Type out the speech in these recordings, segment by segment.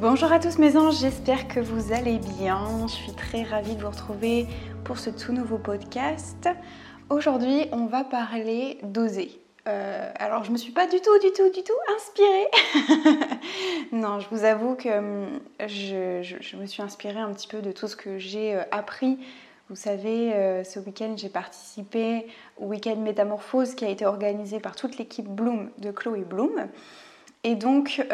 Bonjour à tous mes anges, j'espère que vous allez bien. Je suis très ravie de vous retrouver pour ce tout nouveau podcast. Aujourd'hui, on va parler d'oser. Euh, alors, je me suis pas du tout, du tout, du tout inspirée. non, je vous avoue que hum, je, me suis inspirée un petit peu de tout ce que j'ai euh, appris. Vous savez, euh, ce week-end, j'ai participé au week-end Métamorphose qui a été organisé par toute l'équipe Bloom de Chloé Bloom. Et donc,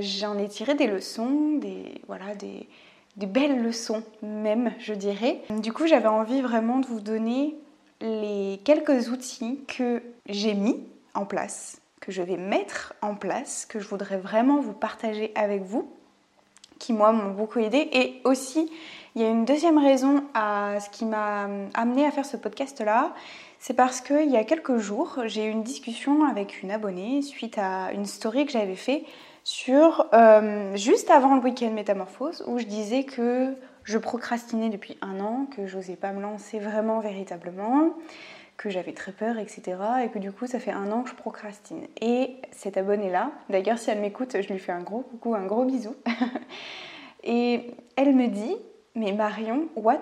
j'en ai tiré des leçons, des, voilà, des, des belles leçons même, je dirais. Du coup, j'avais envie vraiment de vous donner les quelques outils que j'ai mis en place, que je vais mettre en place, que je voudrais vraiment vous partager avec vous, qui moi m'ont beaucoup aidé. Et aussi, il y a une deuxième raison à ce qui m'a amené à faire ce podcast-là, c'est parce qu'il y a quelques jours, j'ai eu une discussion avec une abonnée suite à une story que j'avais fait sur euh, juste avant le week-end métamorphose où je disais que je procrastinais depuis un an, que j'osais pas me lancer vraiment véritablement, que j'avais très peur, etc. Et que du coup, ça fait un an que je procrastine. Et cette abonnée-là, d'ailleurs, si elle m'écoute, je lui fais un gros coucou, un gros bisou. et elle me dit Mais Marion, what?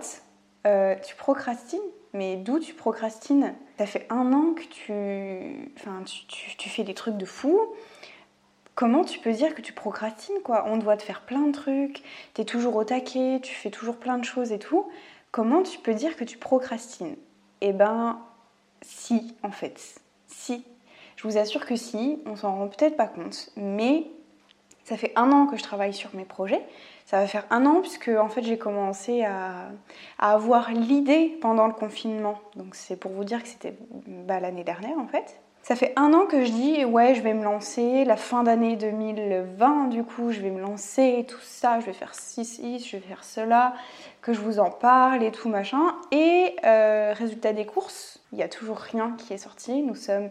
Euh, Tu procrastines? Mais d'où tu procrastines? Ça fait un an que tu, enfin, tu, fais des trucs de fou, comment tu peux dire que tu procrastines quoi? On doit te faire plein de trucs, tu es toujours au taquet, tu fais toujours plein de choses et tout. Comment tu peux dire que tu procrastines? Eh ben, si, en fait. Si. Je vous assure que si, on s'en rend peut-être pas compte, mais ça fait un an que je travaille sur mes projets. Ça va faire un an puisque en fait j'ai commencé à, avoir l'idée pendant le confinement. Donc c'est pour vous dire que c'était bah, l'année dernière en fait. Ça fait un an que je dis ouais je vais me lancer, la fin d'année 2020 du coup je vais me lancer, tout ça, je vais faire ci, je vais faire cela, que je vous en parle et tout machin. Et euh, résultat des courses, il n'y a toujours rien qui est sorti. Nous sommes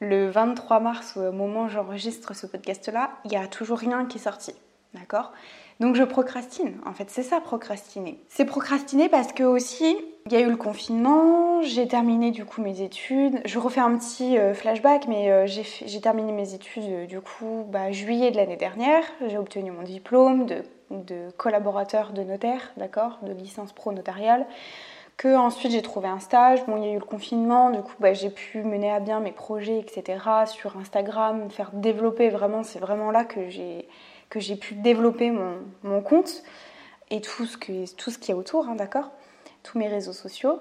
le 23 mars au moment où j'enregistre ce podcast là, il n'y a toujours rien qui est sorti. D'accord? Donc je procrastine. En fait, c'est ça procrastiner. C'est procrastiner parce que aussi il y a eu le confinement, j'ai terminé du coup mes études. Je refais un petit euh, flashback, mais euh, j'ai terminé mes études euh, du coup bah, juillet de l'année dernière. J'ai obtenu mon diplôme de, collaborateur de notaire, d'accord, de licence pro notariale. Que ensuite j'ai trouvé un stage. Bon, il y a eu le confinement, du coup bah, j'ai pu mener à bien mes projets, etc. sur Instagram, faire développer vraiment. C'est vraiment là que j'ai que j'ai pu développer mon, mon, compte et tout ce qu'il tout ce y a autour, hein, d'accord? Tous mes réseaux sociaux.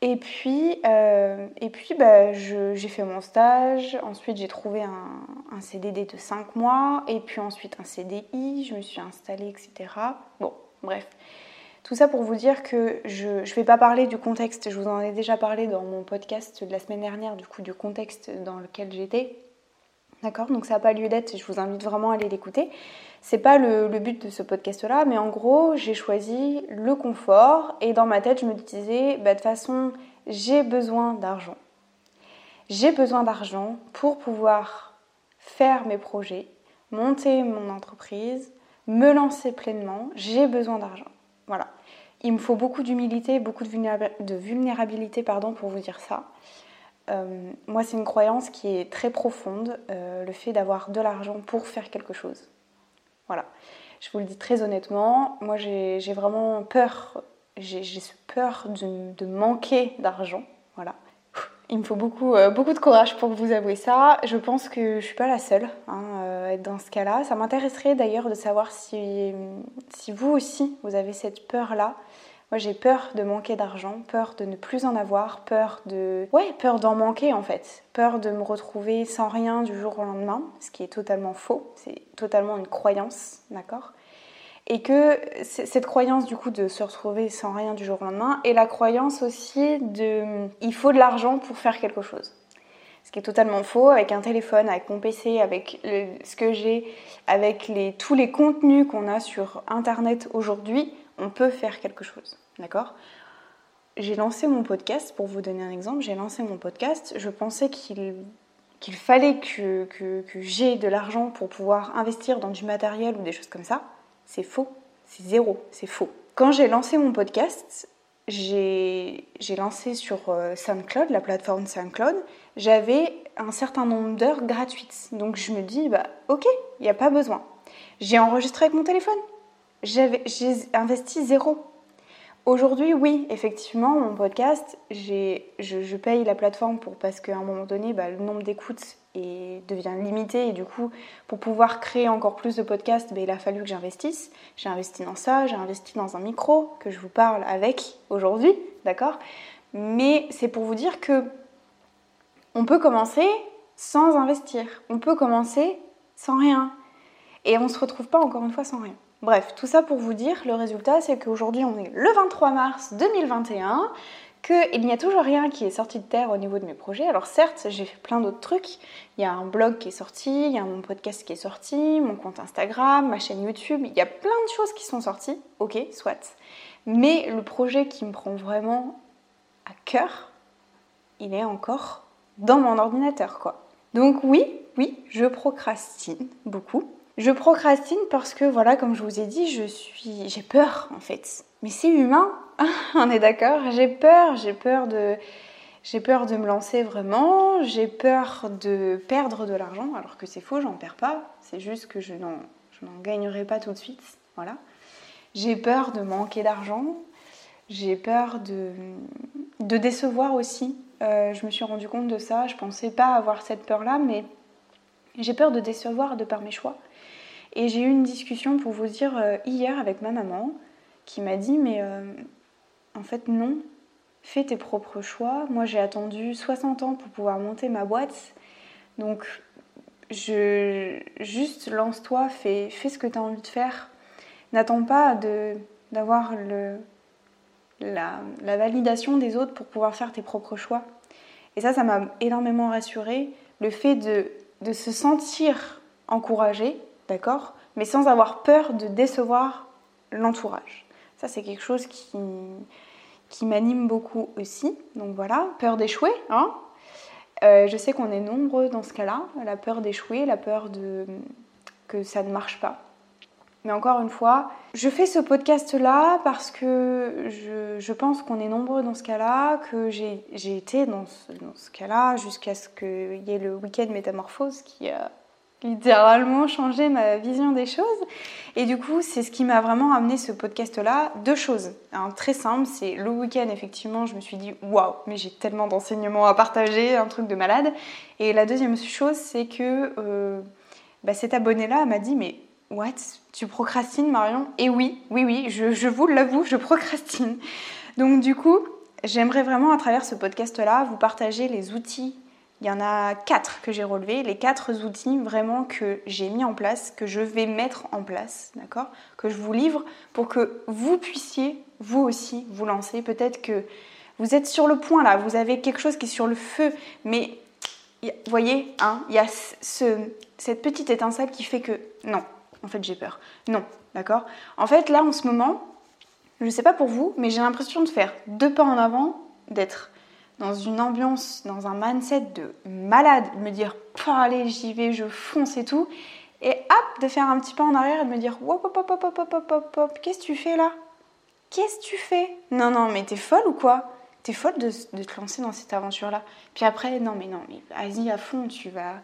Et puis, euh, et puis bah, j'ai fait mon stage, ensuite j'ai trouvé un, un, CDD de 5 mois, et puis ensuite un CDI, je me suis installée, etc. Bon, bref. Tout ça pour vous dire que je ne vais pas parler du contexte, je vous en ai déjà parlé dans mon podcast de la semaine dernière, du coup du contexte dans lequel j'étais. D'accord? Donc ça n'a pas lieu d'être, je vous invite vraiment à aller l'écouter. C'est pas le, but de ce podcast-là, mais en gros, j'ai choisi le confort et dans ma tête, je me disais, bah, de toute façon, j'ai besoin d'argent. J'ai besoin d'argent pour pouvoir faire mes projets, monter mon entreprise, me lancer pleinement. J'ai besoin d'argent. Voilà. Il me faut beaucoup d'humilité, beaucoup de vulnérabilité pardon, pour vous dire ça. Euh, moi, c'est une croyance qui est très profonde, euh, le fait d'avoir de l'argent pour faire quelque chose. Voilà. Je vous le dis très honnêtement, moi j'ai vraiment peur, j'ai peur de, manquer d'argent. Voilà. Il me faut beaucoup, euh, beaucoup de courage pour vous avouer ça. Je pense que je suis pas la seule hein, euh, à être dans ce cas-là. Ça m'intéresserait d'ailleurs de savoir si, si vous aussi vous avez cette peur-là. Moi, j'ai peur de manquer d'argent, peur de ne plus en avoir, peur de. Ouais, peur d'en manquer en fait. Peur de me retrouver sans rien du jour au lendemain, ce qui est totalement faux. C'est totalement une croyance, d'accord? Et que cette croyance du coup de se retrouver sans rien du jour au lendemain, et la croyance aussi de. Il faut de l'argent pour faire quelque chose. Ce qui est totalement faux. Avec un téléphone, avec mon PC, avec ce que j'ai, avec les, tous les contenus qu'on a sur Internet aujourd'hui, on peut faire quelque chose. D'accord? J'ai lancé mon podcast, pour vous donner un exemple, j'ai lancé mon podcast. Je pensais qu'il qu'il fallait que, que, que j'ai de l'argent pour pouvoir investir dans du matériel ou des choses comme ça. C'est faux. C'est zéro. C'est faux. Quand j'ai lancé mon podcast, j'ai lancé sur euh, SoundCloud, la plateforme SoundCloud, j'avais un certain nombre d'heures gratuites. Donc je me dis, bah ok, il n'y a pas besoin. J'ai enregistré avec mon téléphone. J'ai investi zéro. Aujourd'hui, oui, effectivement, mon podcast, je, je, paye la plateforme pour, parce qu'à un moment donné, bah, le nombre d'écoutes devient limité. Et du coup, pour pouvoir créer encore plus de podcasts, bah, il a fallu que j'investisse. J'ai investi dans ça, j'ai investi dans un micro que je vous parle avec aujourd'hui, d'accord? Mais c'est pour vous dire que on peut commencer sans investir, on peut commencer sans rien. Et on ne se retrouve pas encore une fois sans rien. Bref, tout ça pour vous dire, le résultat c'est qu'aujourd'hui on est le 23 mars 2021, qu'il n'y a toujours rien qui est sorti de terre au niveau de mes projets. Alors certes, j'ai fait plein d'autres trucs. Il y a un blog qui est sorti, il y a mon podcast qui est sorti, mon compte Instagram, ma chaîne YouTube. Il y a plein de choses qui sont sorties. Ok, soit. Mais le projet qui me prend vraiment à cœur, il est encore dans mon ordinateur, quoi. Donc oui, oui, je procrastine beaucoup. Je procrastine parce que, voilà, comme je vous ai dit, je suis, j'ai peur en fait. Mais c'est humain, on est d'accord. J'ai peur, j'ai peur de, j'ai peur de me lancer vraiment. J'ai peur de perdre de l'argent, alors que c'est faux, j'en perds pas. C'est juste que je n'en, je gagnerai pas tout de suite, voilà. J'ai peur de manquer d'argent. J'ai peur de, de décevoir aussi. Euh, je me suis rendu compte de ça. Je pensais pas avoir cette peur-là, mais j'ai peur de décevoir de par mes choix. Et j'ai eu une discussion pour vous dire euh, hier avec ma maman qui m'a dit mais euh, en fait non, fais tes propres choix. Moi j'ai attendu 60 ans pour pouvoir monter ma boîte. Donc je, juste lance-toi, fais, fais ce que tu as envie de faire. N'attends pas d'avoir la, la validation des autres pour pouvoir faire tes propres choix. Et ça, ça m'a énormément rassurée. Le fait de, de se sentir encouragé, d'accord Mais sans avoir peur de décevoir l'entourage. Ça, c'est quelque chose qui, m'anime beaucoup aussi. Donc voilà, peur d'échouer. Hein euh, je sais qu'on est nombreux dans ce cas-là, la peur d'échouer, la peur de que ça ne marche pas. Mais encore une fois, je fais ce podcast-là parce que je, pense qu'on est nombreux dans ce cas-là, que j'ai été dans ce, dans ce cas-là jusqu'à ce qu'il y ait le week-end métamorphose qui a littéralement changé ma vision des choses. Et du coup, c'est ce qui m'a vraiment amené ce podcast-là. Deux choses. Très simple, c'est le week-end, effectivement, je me suis dit waouh, mais j'ai tellement d'enseignements à partager, un truc de malade. Et la deuxième chose, c'est que euh, bah, cet abonné-là m'a dit mais what, tu procrastines, Marion? Et oui, oui, oui, je, je vous l'avoue, je procrastine. Donc du coup, j'aimerais vraiment à travers ce podcast-là vous partager les outils il y en a quatre que j'ai relevés, les quatre outils vraiment que j'ai mis en place, que je vais mettre en place, d'accord? Que je vous livre pour que vous puissiez, vous aussi, vous lancer. Peut-être que vous êtes sur le point là, vous avez quelque chose qui est sur le feu, mais vous voyez, hein, il y a ce, cette petite étincelle qui fait que non, en fait j'ai peur. Non, d'accord? En fait là en ce moment, je ne sais pas pour vous, mais j'ai l'impression de faire deux pas en avant, d'être dans une ambiance, dans un mindset de malade, de me dire, allez, j'y vais, je fonce et tout, et hop, de faire un petit pas en arrière et de me dire, hop, hop, hop, hop, hop, hop, hop, hop, qu'est-ce que tu fais là? Qu'est-ce que tu fais? Non, non, mais t'es folle ou quoi? T'es folle de, te lancer dans cette aventure-là. Puis après, non, mais non, mais vas-y à fond, tu vas,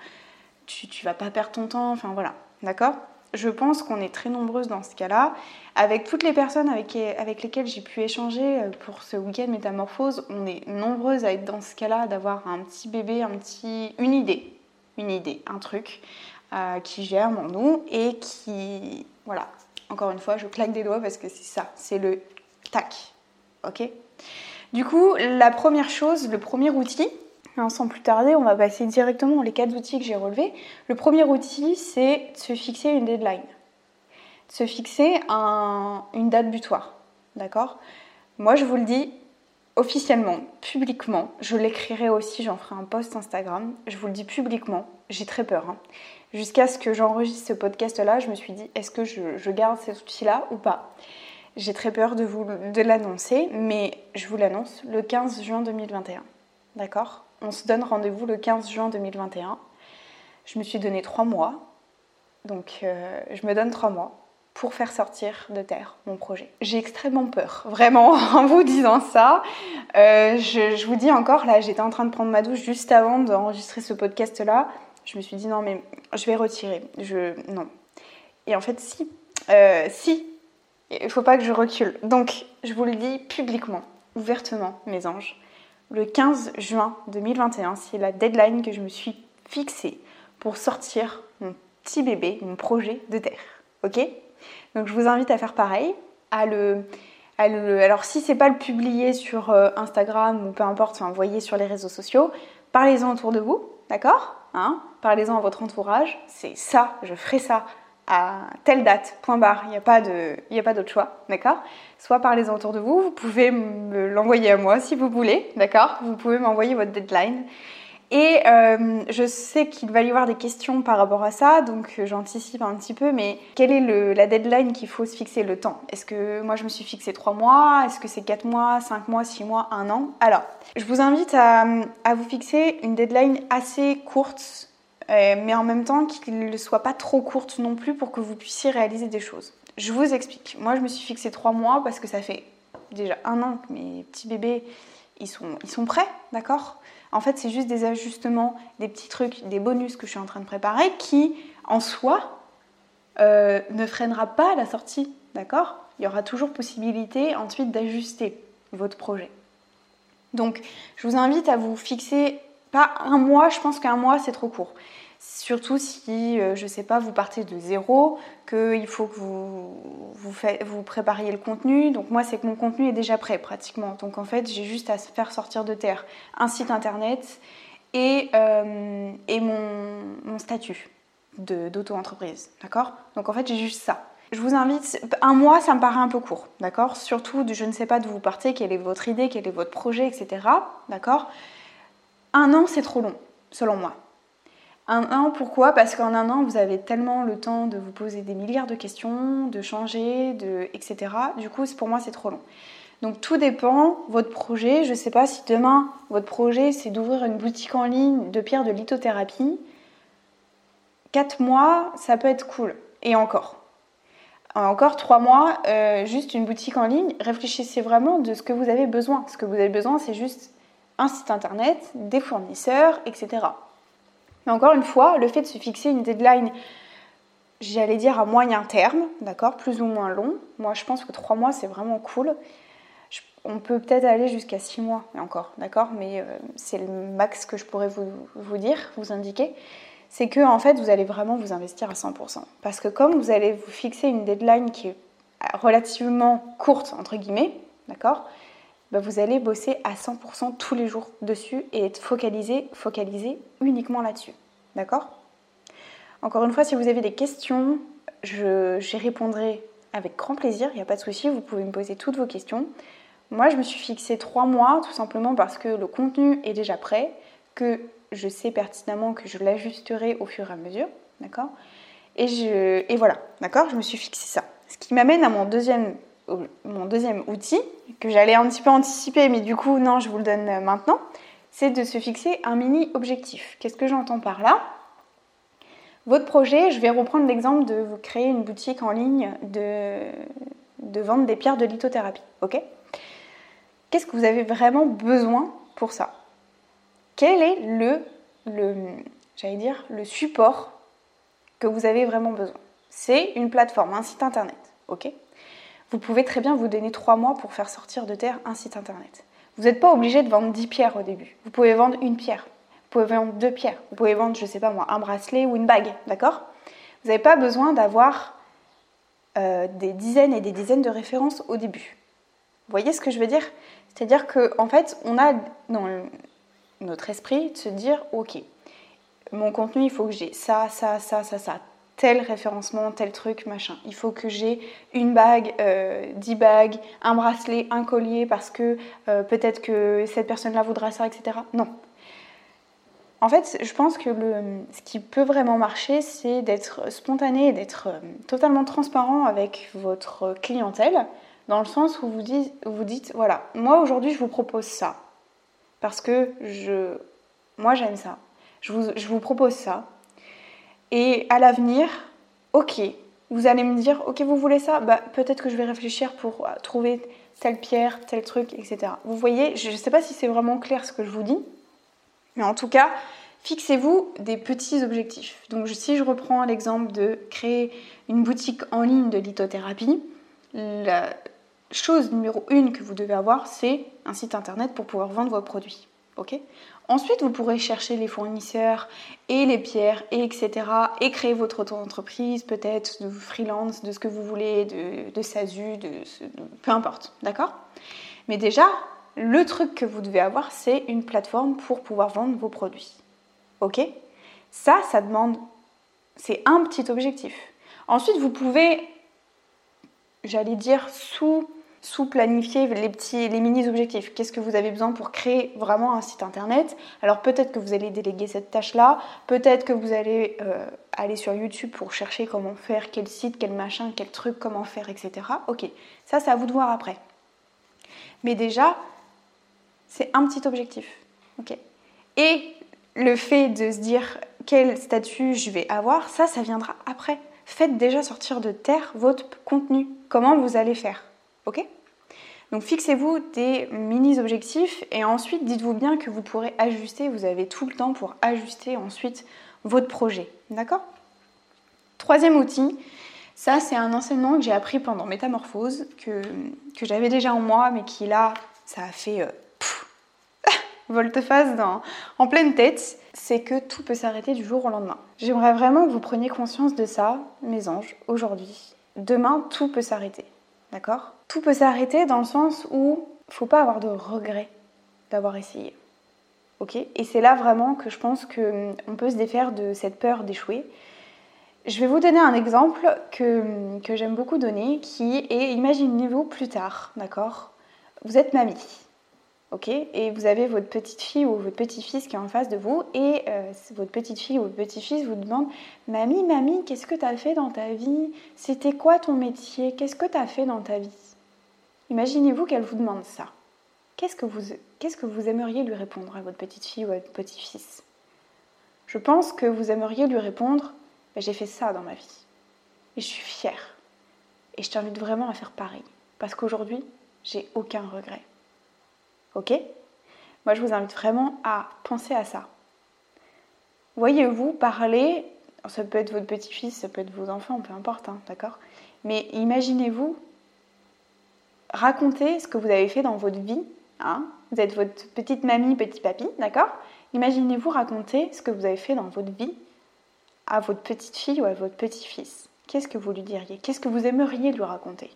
tu vas pas perdre ton temps, enfin voilà, d'accord? Je pense qu'on est très nombreuses dans ce cas-là. Avec toutes les personnes avec, lesquelles j'ai pu échanger euh, pour ce week-end métamorphose, on est nombreuses à être dans ce cas-là, d'avoir un petit bébé, un petit, une idée, une idée, un truc euh, qui germe en nous et qui, voilà, encore une fois, je claque des doigts parce que c'est ça, c'est le tac, ok? Du coup, la première chose, le premier outil, Sans plus tarder, on va passer directement les quatre outils que j'ai relevés. Le premier outil, c'est de se fixer une deadline. De se fixer une date butoir. D'accord? Moi, je vous le dis, officiellement, publiquement, je l'écrirai aussi, j'en ferai un post Instagram, je vous le dis publiquement, j'ai très peur. Hein. Jusqu'à ce que j'enregistre ce podcast-là, je me suis dit, est-ce que je, garde cet outil-là ou pas? J'ai très peur de vous de l'annoncer, mais je vous l'annonce le 15 juin 2021. D'accord On se donne rendez-vous le 15 juin 2021. Je me suis donné trois mois, donc euh, je me donne trois mois pour faire sortir de terre mon projet. J'ai extrêmement peur, vraiment, en vous disant ça. Euh, je, vous dis encore, là, j'étais en train de prendre ma douche juste avant d'enregistrer ce podcast-là. Je me suis dit, non, mais je vais retirer. Je, non. Et en fait, si, euh, si, il faut pas que je recule. Donc, je vous le dis publiquement, ouvertement, mes anges. Le 15 juin 2021, c'est la deadline que je me suis fixée pour sortir mon petit bébé, mon projet de terre. Ok? Donc je vous invite à faire pareil, à le, alors si c'est pas le publier sur euh, Instagram ou peu importe, enfin envoyer sur les réseaux sociaux, parlez-en autour de vous, d'accord? Hein? Parlez-en à votre entourage. C'est ça, je ferai ça à telle date, point barre. Il n'y a pas d'autre choix, d'accord? Soit parlez-en autour de vous, vous pouvez me l'envoyer à moi si vous voulez, d'accord? Vous pouvez m'envoyer votre deadline. Et euh, je sais qu'il va y avoir des questions par rapport à ça, donc euh, j'anticipe un petit peu, mais quelle est la deadline qu'il faut se fixer le temps? Est-ce que moi je me suis fixé 3 mois? Est-ce que c'est 4 mois, 5 mois, 6 mois, 1 an? Alors, je vous invite à, vous fixer une deadline assez courte, euh, mais en même temps qu'il ne soit pas trop courte non plus pour que vous puissiez réaliser des choses. Je vous explique. Moi je me suis fixé 3 mois parce que ça fait déjà un an que mes petits bébés ils sont, ils sont prêts, d'accord? En fait, c'est juste des ajustements, des petits trucs, des bonus que je suis en train de préparer qui, en soi, euh, ne freinera pas la sortie. D'accord? Il y aura toujours possibilité ensuite d'ajuster votre projet. Donc, je vous invite à vous fixer, pas un mois, je pense qu'un mois c'est trop court. Surtout si, euh, je sais pas, vous partez de zéro, qu'il faut que vous, prépariez le contenu. Donc moi, c'est que mon contenu est déjà prêt pratiquement. Donc en fait, j'ai juste à faire sortir de terre un site internet et, euh, et mon, statut d'auto-entreprise. D'accord? Donc en fait, j'ai juste ça. Je vous invite, un mois, ça me paraît un peu court, d'accord? Surtout, je ne sais pas d'où vous partez, quelle est votre idée, quel est votre projet, etc. D'accord? Un an, c'est trop long, selon moi. Un an, pourquoi? Parce qu'en un an, vous avez tellement le temps de vous poser des milliards de questions, de changer, de, etc. Du coup, pour moi, c'est trop long. Donc tout dépend, votre projet, je ne sais pas si demain, votre projet, c'est d'ouvrir une boutique en ligne de pierre de lithothérapie. Quatre mois, ça peut être cool. Et encore. Encore trois mois, euh, juste une boutique en ligne, réfléchissez vraiment de ce que vous avez besoin. Ce que vous avez besoin, c'est juste un site internet, des fournisseurs, etc. Mais encore une fois, le fait de se fixer une deadline, j'allais dire à moyen terme, d'accord, plus ou moins long. Moi, je pense que trois mois, c'est vraiment cool. on peut peut-être aller jusqu'à six mois, encore, d'accord, mais euh, c'est le max que je pourrais vous, vous dire, vous indiquer. C'est que en fait, vous allez vraiment vous investir à 100%. Parce que comme vous allez vous fixer une deadline qui est relativement courte, entre guillemets, d'accord, bah, vous allez bosser à 100% tous les jours dessus et être focalisé, focalisé uniquement là-dessus. D'accord? Encore une fois, si vous avez des questions, j'y répondrai avec grand plaisir, il n'y a pas de souci, vous pouvez me poser toutes vos questions. Moi, je me suis fixé trois mois tout simplement parce que le contenu est déjà prêt, que je sais pertinemment que je l'ajusterai au fur et à mesure, d'accord? Et, et voilà, d'accord? Je me suis fixé ça. Ce qui m'amène à mon deuxième mon deuxième outil, que j'allais un petit peu anticiper, mais du coup, non, je vous le donne euh, maintenant, c'est de se fixer un mini objectif. Qu'est-ce que j'entends par là? Votre projet, je vais reprendre l'exemple de vous créer une boutique en ligne de, de vente des pierres de lithothérapie. Ok? Qu'est-ce que vous avez vraiment besoin pour ça? Quel est le, le j'allais dire, le support que vous avez vraiment besoin? C'est une plateforme, un site internet. Ok? Vous pouvez très bien vous donner trois mois pour faire sortir de terre un site internet. Vous n'êtes pas obligé de vendre 10 pierres au début. Vous pouvez vendre une pierre. Vous pouvez vendre deux pierres. Vous pouvez vendre, je ne sais pas moi, un bracelet ou une bague. D'accord? Vous n'avez pas besoin d'avoir euh, des dizaines et des dizaines de références au début. Vous voyez ce que je veux dire? C'est-à-dire qu'en en fait, on a dans notre esprit de se dire ok, mon contenu, il faut que j'ai ça, ça, ça, ça, ça, tel référencement, tel truc, machin. Il faut que j'ai une bague, euh, dix bagues, un bracelet, un collier parce que euh, peut-être que cette personne-là voudra ça, etc. Non. En fait, je pense que ce qui peut vraiment marcher, c'est d'être spontané, d'être euh, totalement transparent avec votre clientèle, dans le sens où vous dites, voilà, moi aujourd'hui je vous propose ça, parce que moi j'aime ça. Je vous propose ça. Et à l'avenir, ok, vous allez me dire, ok, vous voulez ça bah, Peut-être que je vais réfléchir pour euh, trouver telle pierre, tel truc, etc. Vous voyez, je ne sais pas si c'est vraiment clair ce que je vous dis, mais en tout cas, fixez-vous des petits objectifs. Donc si je reprends l'exemple de créer une boutique en ligne de lithothérapie, la chose numéro une que vous devez avoir, c'est un site internet pour pouvoir vendre vos produits. ok? Ensuite, vous pourrez chercher les fournisseurs et les pierres, et etc. Et créer votre auto-entreprise, peut-être de freelance, de ce que vous voulez, de, SASU, de, peu importe. D'accord? Mais déjà, le truc que vous devez avoir, c'est une plateforme pour pouvoir vendre vos produits. Ok? Ça, ça demande. C'est un petit objectif. Ensuite, vous pouvez, j'allais dire, sous sous-planifier les petits, les mini-objectifs. Qu'est-ce que vous avez besoin pour créer vraiment un site internet? Alors peut-être que vous allez déléguer cette tâche-là, peut-être que vous allez euh, aller sur YouTube pour chercher comment faire, quel site, quel machin, quel truc, comment faire, etc. Ok, ça c'est à vous de voir après. Mais déjà, c'est un petit objectif. Ok. Et le fait de se dire quel statut je vais avoir, ça, ça viendra après. Faites déjà sortir de terre votre contenu. Comment vous allez faire? Ok donc fixez-vous des mini-objectifs et ensuite dites-vous bien que vous pourrez ajuster, vous avez tout le temps pour ajuster ensuite votre projet. D'accord Troisième outil, ça c'est un enseignement que j'ai appris pendant Métamorphose, que, j'avais déjà en moi, mais qui là, ça a fait euh, volte-face en pleine tête, c'est que tout peut s'arrêter du jour au lendemain. J'aimerais vraiment que vous preniez conscience de ça, mes anges, aujourd'hui. Demain, tout peut s'arrêter. D'accord? Tout peut s'arrêter dans le sens où faut pas avoir de regret d'avoir essayé. Ok? Et c'est là vraiment que je pense qu'on hum, peut se défaire de cette peur d'échouer. Je vais vous donner un exemple que, hum, que j'aime beaucoup donner qui est imaginez-vous plus tard, d'accord? Vous êtes mamie ok Et vous avez votre petite fille ou votre petit-fils qui est en face de vous, et euh, votre petite fille ou votre petit-fils vous demande Mamie, mamie, qu'est-ce que tu as fait dans ta vie? C'était quoi ton métier? Qu'est-ce que tu as fait dans ta vie? Imaginez-vous qu'elle vous demande ça. Qu'est-ce que, vous, aimeriez lui répondre à votre petite fille ou à votre petit-fils? Je pense que vous aimeriez lui répondre ben, J'ai fait ça dans ma vie. Et je suis fière. Et je t'invite vraiment à faire pareil. Parce qu'aujourd'hui, j'ai aucun regret. Ok? Moi, je vous invite vraiment à penser à ça. Voyez-vous parler, ça peut être votre petit-fils, ça peut être vos enfants, peu importe, hein, d'accord? Mais imaginez-vous raconter ce que vous avez fait dans votre vie. Hein? Vous êtes votre petite mamie, petit papy, d'accord? Imaginez-vous raconter ce que vous avez fait dans votre vie à votre petite fille ou à votre petit-fils. Qu'est-ce que vous lui diriez? Qu'est-ce que vous aimeriez lui raconter?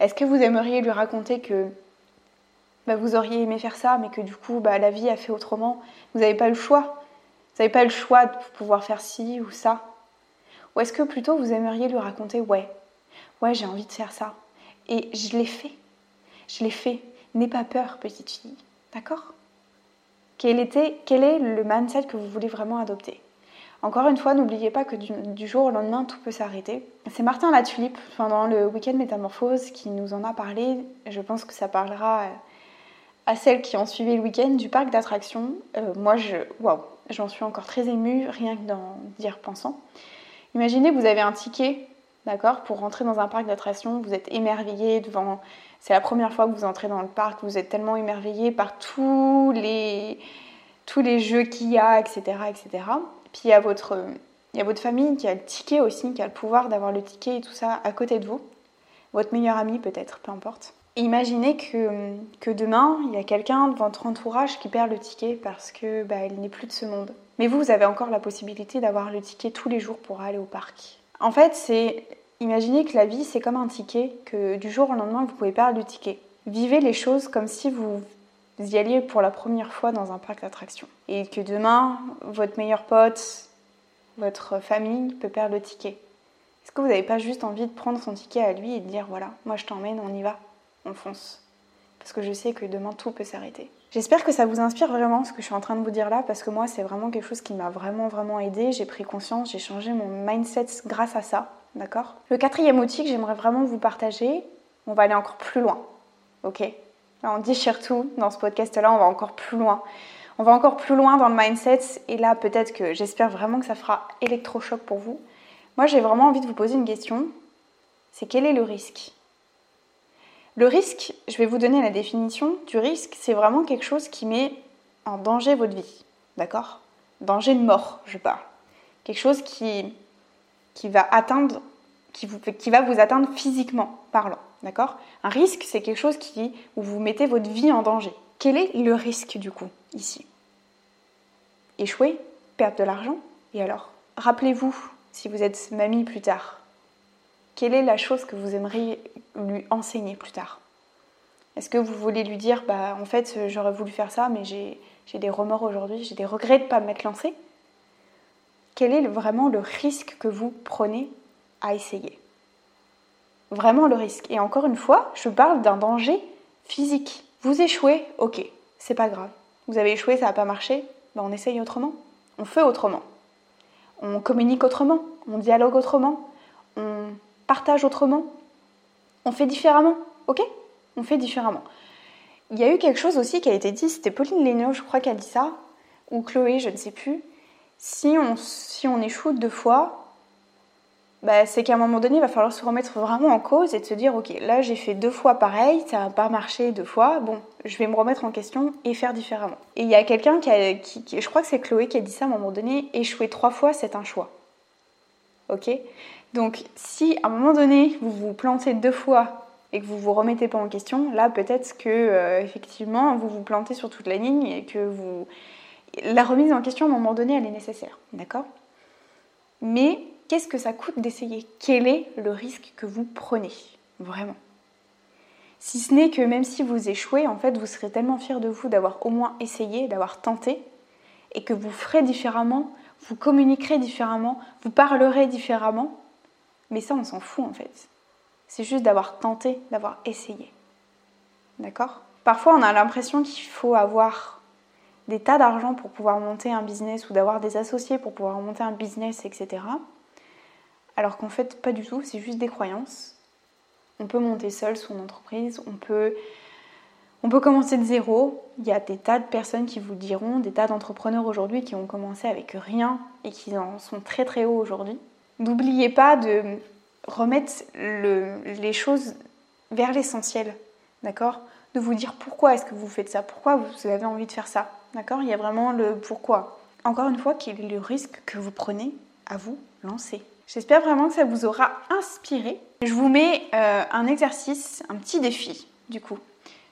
Est-ce que vous aimeriez lui raconter que bah, vous auriez aimé faire ça, mais que du coup, bah, la vie a fait autrement. Vous n'avez pas le choix. Vous n'avez pas le choix de pouvoir faire ci ou ça. Ou est-ce que plutôt vous aimeriez lui raconter, ouais, ouais, j'ai envie de faire ça. Et je l'ai fait. Je l'ai fait. N'aie pas peur, petite fille. D'accord? Quel, était, quel est le mindset que vous voulez vraiment adopter? Encore une fois, n'oubliez pas que du, jour au lendemain, tout peut s'arrêter. C'est Martin Latulipe, pendant le week-end Métamorphose, qui nous en a parlé. Je pense que ça parlera à celles qui ont suivi le week-end du parc d'attractions. Euh, moi, je, waouh, j'en suis encore très émue, rien que d'en dire pensant. Imaginez, vous avez un ticket, d'accord, pour rentrer dans un parc d'attractions, vous êtes émerveillé devant. C'est la première fois que vous entrez dans le parc, vous êtes tellement émerveillé par tous les, tous les jeux qu'il y a, etc., etc. Puis il y, a votre, il y a votre famille qui a le ticket aussi, qui a le pouvoir d'avoir le ticket et tout ça à côté de vous. Votre meilleur ami peut-être, peu importe. Imaginez que, demain, il y a quelqu'un de votre entourage qui perd le ticket parce que bah, il n'est plus de ce monde. Mais vous, vous avez encore la possibilité d'avoir le ticket tous les jours pour aller au parc. En fait, c'est imaginez que la vie, c'est comme un ticket, que du jour au lendemain, vous pouvez perdre le ticket. Vivez les choses comme si vous y alliez pour la première fois dans un parc d'attractions. Et que demain, votre meilleur pote votre famille peut perdre le ticket. Est-ce que vous n'avez pas juste envie de prendre son ticket à lui et de dire voilà, moi je t'emmène, on y va, on fonce Parce que je sais que demain tout peut s'arrêter. J'espère que ça vous inspire vraiment ce que je suis en train de vous dire là, parce que moi c'est vraiment quelque chose qui m'a vraiment vraiment aidé. J'ai pris conscience, j'ai changé mon mindset grâce à ça, d'accord? Le quatrième outil que j'aimerais vraiment vous partager, on va aller encore plus loin, ok? Là, on déchire tout dans ce podcast-là, on va encore plus loin. On va encore plus loin dans le mindset, et là peut-être que j'espère vraiment que ça fera électrochoc pour vous. Moi, j'ai vraiment envie de vous poser une question. C'est quel est le risque? Le risque, je vais vous donner la définition du risque, c'est vraiment quelque chose qui met en danger votre vie. D'accord? Danger de mort, je parle. Quelque chose qui, va atteindre, qui, vous, va vous atteindre physiquement parlant. D'accord? Un risque, c'est quelque chose qui, où vous mettez votre vie en danger. Quel est le risque du coup, ici? Échouer Perdre de l'argent? Et alors? Rappelez-vous si vous êtes mamie plus tard Quelle est la chose que vous aimeriez lui enseigner plus tard? Est-ce que vous voulez lui dire, bah en fait j'aurais voulu faire ça, mais j'ai des remords aujourd'hui, j'ai des regrets de ne pas m'être lancée? Quel est vraiment le risque que vous prenez à essayer? Vraiment le risque. Et encore une fois, je parle d'un danger physique. Vous échouez, ok, c'est pas grave. Vous avez échoué, ça n'a pas marché, ben on essaye autrement. On fait autrement on communique autrement, on dialogue autrement, on partage autrement, on fait différemment, ok? On fait différemment. Il y a eu quelque chose aussi qui a été dit, c'était Pauline Lénaud, je crois, qui a dit ça, ou Chloé, je ne sais plus. Si on, si on échoue deux fois, bah, c'est qu'à un moment donné, il va falloir se remettre vraiment en cause et de se dire, ok, là j'ai fait deux fois pareil, ça n'a pas marché deux fois, bon, je vais me remettre en question et faire différemment. Et il y a quelqu'un qui, a, qui, je crois que c'est Chloé qui a dit ça à un moment donné, échouer trois fois, c'est un choix. Ok? Donc si à un moment donné, vous vous plantez deux fois et que vous vous remettez pas en question, là peut-être que euh, effectivement vous vous plantez sur toute la ligne et que vous la remise en question à un moment donné elle est nécessaire, d'accord? Mais qu'est-ce que ça coûte d'essayer? Quel est le risque que vous prenez Vraiment? Si ce n'est que même si vous échouez, en fait, vous serez tellement fier de vous d'avoir au moins essayé, d'avoir tenté, et que vous ferez différemment, vous communiquerez différemment, vous parlerez différemment. Mais ça, on s'en fout en fait. C'est juste d'avoir tenté, d'avoir essayé. D'accord? Parfois, on a l'impression qu'il faut avoir des tas d'argent pour pouvoir monter un business ou d'avoir des associés pour pouvoir monter un business, etc. Alors qu'en fait, pas du tout, c'est juste des croyances. On peut monter seul son entreprise, on peut, on peut commencer de zéro. Il y a des tas de personnes qui vous diront, des tas d'entrepreneurs aujourd'hui qui ont commencé avec rien et qui en sont très très hauts aujourd'hui. N'oubliez pas de remettre les choses vers l'essentiel, d'accord? De vous dire pourquoi est-ce que vous faites ça, pourquoi vous avez envie de faire ça, d'accord? Il y a vraiment le pourquoi. Encore une fois, quel est le risque que vous prenez à vous lancer? J'espère vraiment que ça vous aura inspiré. Je vous mets euh, un exercice, un petit défi du coup.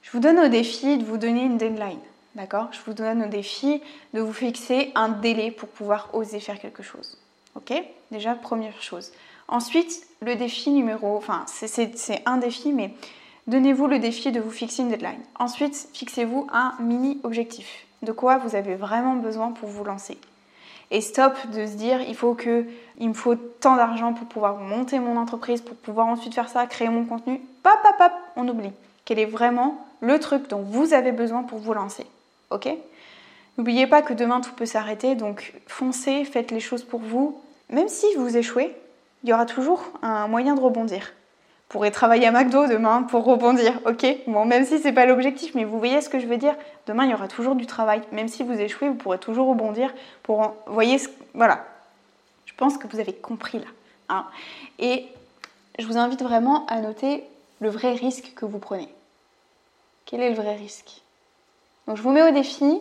Je vous donne au défi de vous donner une deadline. D'accord? Je vous donne au défi de vous fixer un délai pour pouvoir oser faire quelque chose. Ok Déjà, première chose. Ensuite, le défi numéro. Enfin, c'est un défi, mais donnez-vous le défi de vous fixer une deadline. Ensuite, fixez-vous un mini objectif. De quoi vous avez vraiment besoin pour vous lancer. Et stop de se dire il faut que il me faut tant d'argent pour pouvoir monter mon entreprise, pour pouvoir ensuite faire ça, créer mon contenu. Pop, pop, pop, on oublie. Quel est vraiment le truc dont vous avez besoin pour vous lancer. Ok? N'oubliez pas que demain tout peut s'arrêter, donc foncez, faites les choses pour vous. Même si vous échouez, il y aura toujours un moyen de rebondir pourrez travailler à McDo demain pour rebondir, ok? Bon, même si c'est pas l'objectif, mais vous voyez ce que je veux dire Demain, il y aura toujours du travail. Même si vous échouez, vous pourrez toujours rebondir pour... Vous voyez, ce... voilà. Je pense que vous avez compris là. Hein. Et je vous invite vraiment à noter le vrai risque que vous prenez. Quel est le vrai risque? Donc, je vous mets au défi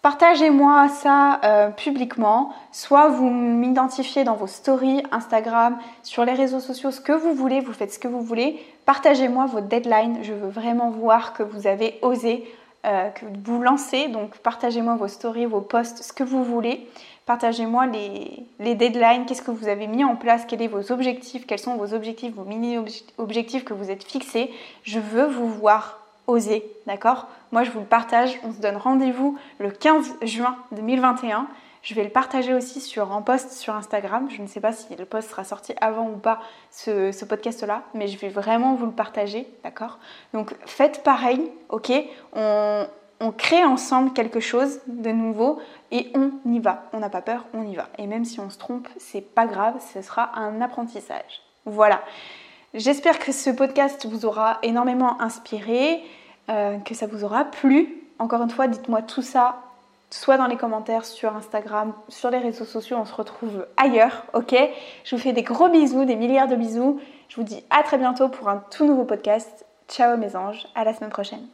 Partagez-moi ça euh, publiquement, soit vous m'identifiez dans vos stories Instagram, sur les réseaux sociaux, ce que vous voulez, vous faites ce que vous voulez. Partagez-moi vos deadlines, je veux vraiment voir que vous avez osé, euh, que vous lancez. Donc partagez-moi vos stories, vos posts, ce que vous voulez. Partagez-moi les, les deadlines, qu'est-ce que vous avez mis en place, quels sont vos objectifs, quels sont vos objectifs, vos mini-objectifs que vous êtes fixés? Je veux vous voir oser, d'accord? Moi, je vous le partage. On se donne rendez-vous le 15 juin 2021. Je vais le partager aussi sur un post sur Instagram. Je ne sais pas si le post sera sorti avant ou pas ce, podcast-là, mais je vais vraiment vous le partager, d'accord? Donc faites pareil, ok? On, on crée ensemble quelque chose de nouveau et on y va. On n'a pas peur, on y va. Et même si on se trompe, c'est pas grave, ce sera un apprentissage. Voilà. J'espère que ce podcast vous aura énormément inspiré, euh, que ça vous aura plu. Encore une fois, dites-moi tout ça, soit dans les commentaires sur Instagram, sur les réseaux sociaux. On se retrouve ailleurs, ok? Je vous fais des gros bisous, des milliards de bisous. Je vous dis à très bientôt pour un tout nouveau podcast. Ciao mes anges, à la semaine prochaine.